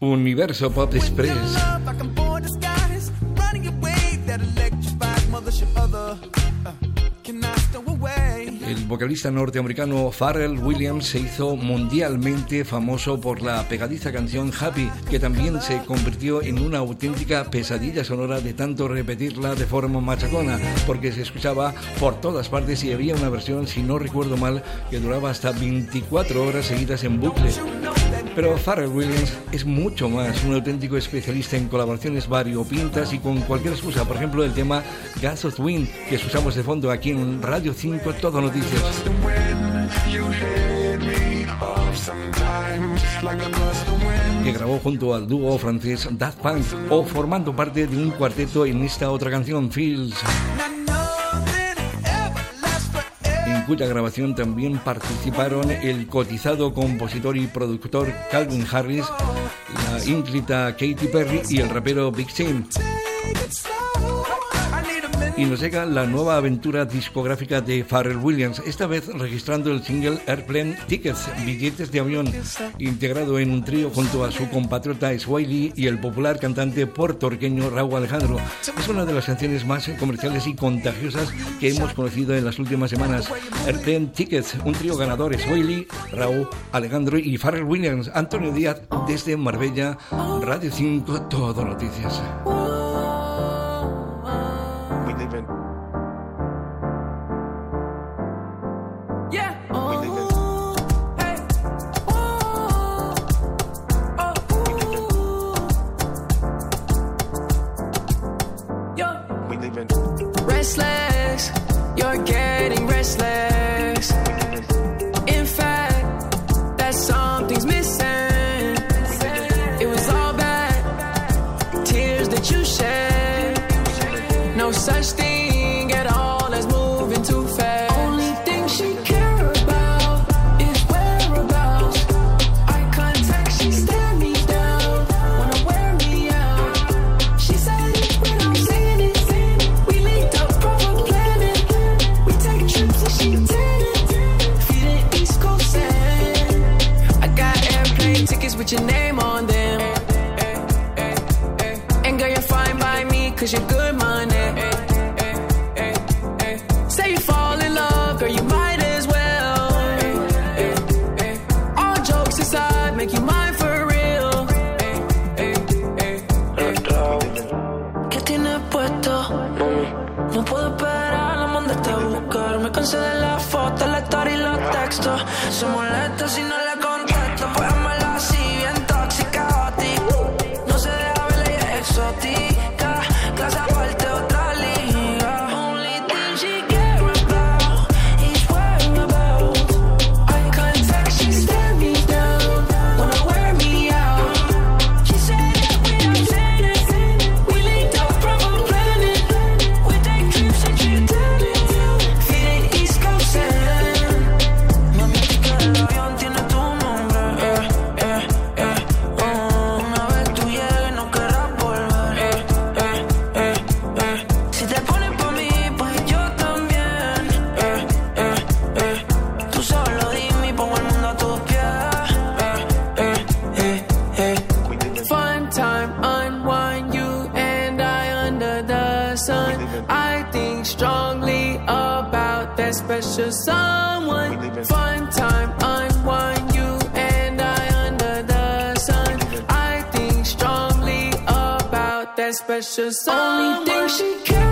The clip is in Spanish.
Universo Pop Express. El vocalista norteamericano Pharrell Williams se hizo mundialmente famoso por la pegadiza canción Happy, que también se convirtió en una auténtica pesadilla sonora de tanto repetirla de forma machacona, porque se escuchaba por todas partes y había una versión, si no recuerdo mal, que duraba hasta 24 horas seguidas en bucle. Pero Pharrell Williams es mucho más, un auténtico especialista en colaboraciones variopintas y con cualquier excusa. Por ejemplo, el tema Gas of Wind, que escuchamos de fondo aquí en Radio 5, Todo Noticias. Que grabó junto al dúo francés Daft Punk o formando parte de un cuarteto en esta otra canción, Fields en cuya grabación también participaron el cotizado compositor y productor Calvin Harris, la ínclita Katy Perry y el rapero Big Sean y nos llega la nueva aventura discográfica de Pharrell Williams, esta vez registrando el single Airplane Tickets, billetes de avión, integrado en un trío junto a su compatriota Swiley y el popular cantante puertorriqueño Raúl Alejandro. Es una de las canciones más comerciales y contagiosas que hemos conocido en las últimas semanas. Airplane Tickets, un trío ganador, Swiley, Raúl Alejandro y Pharrell Williams. Antonio Díaz desde Marbella, Radio 5, Todo Noticias. Restless, You're getting restless. In fact, that something's missing. It was all bad. Tears that you shed. No such thing. cause you're good money. Hey, hey, hey, Say you fall in love, girl, you might as well. All jokes aside, make you mine for real. ¿Qué tienes puesto? No puedo esperar a mandarte a buscar. Me cansé de la foto, la story y los textos. Se molesta si no le special someone. Fun time, unwind you and I under the sun. I think strongly about that special someone. Only thing she care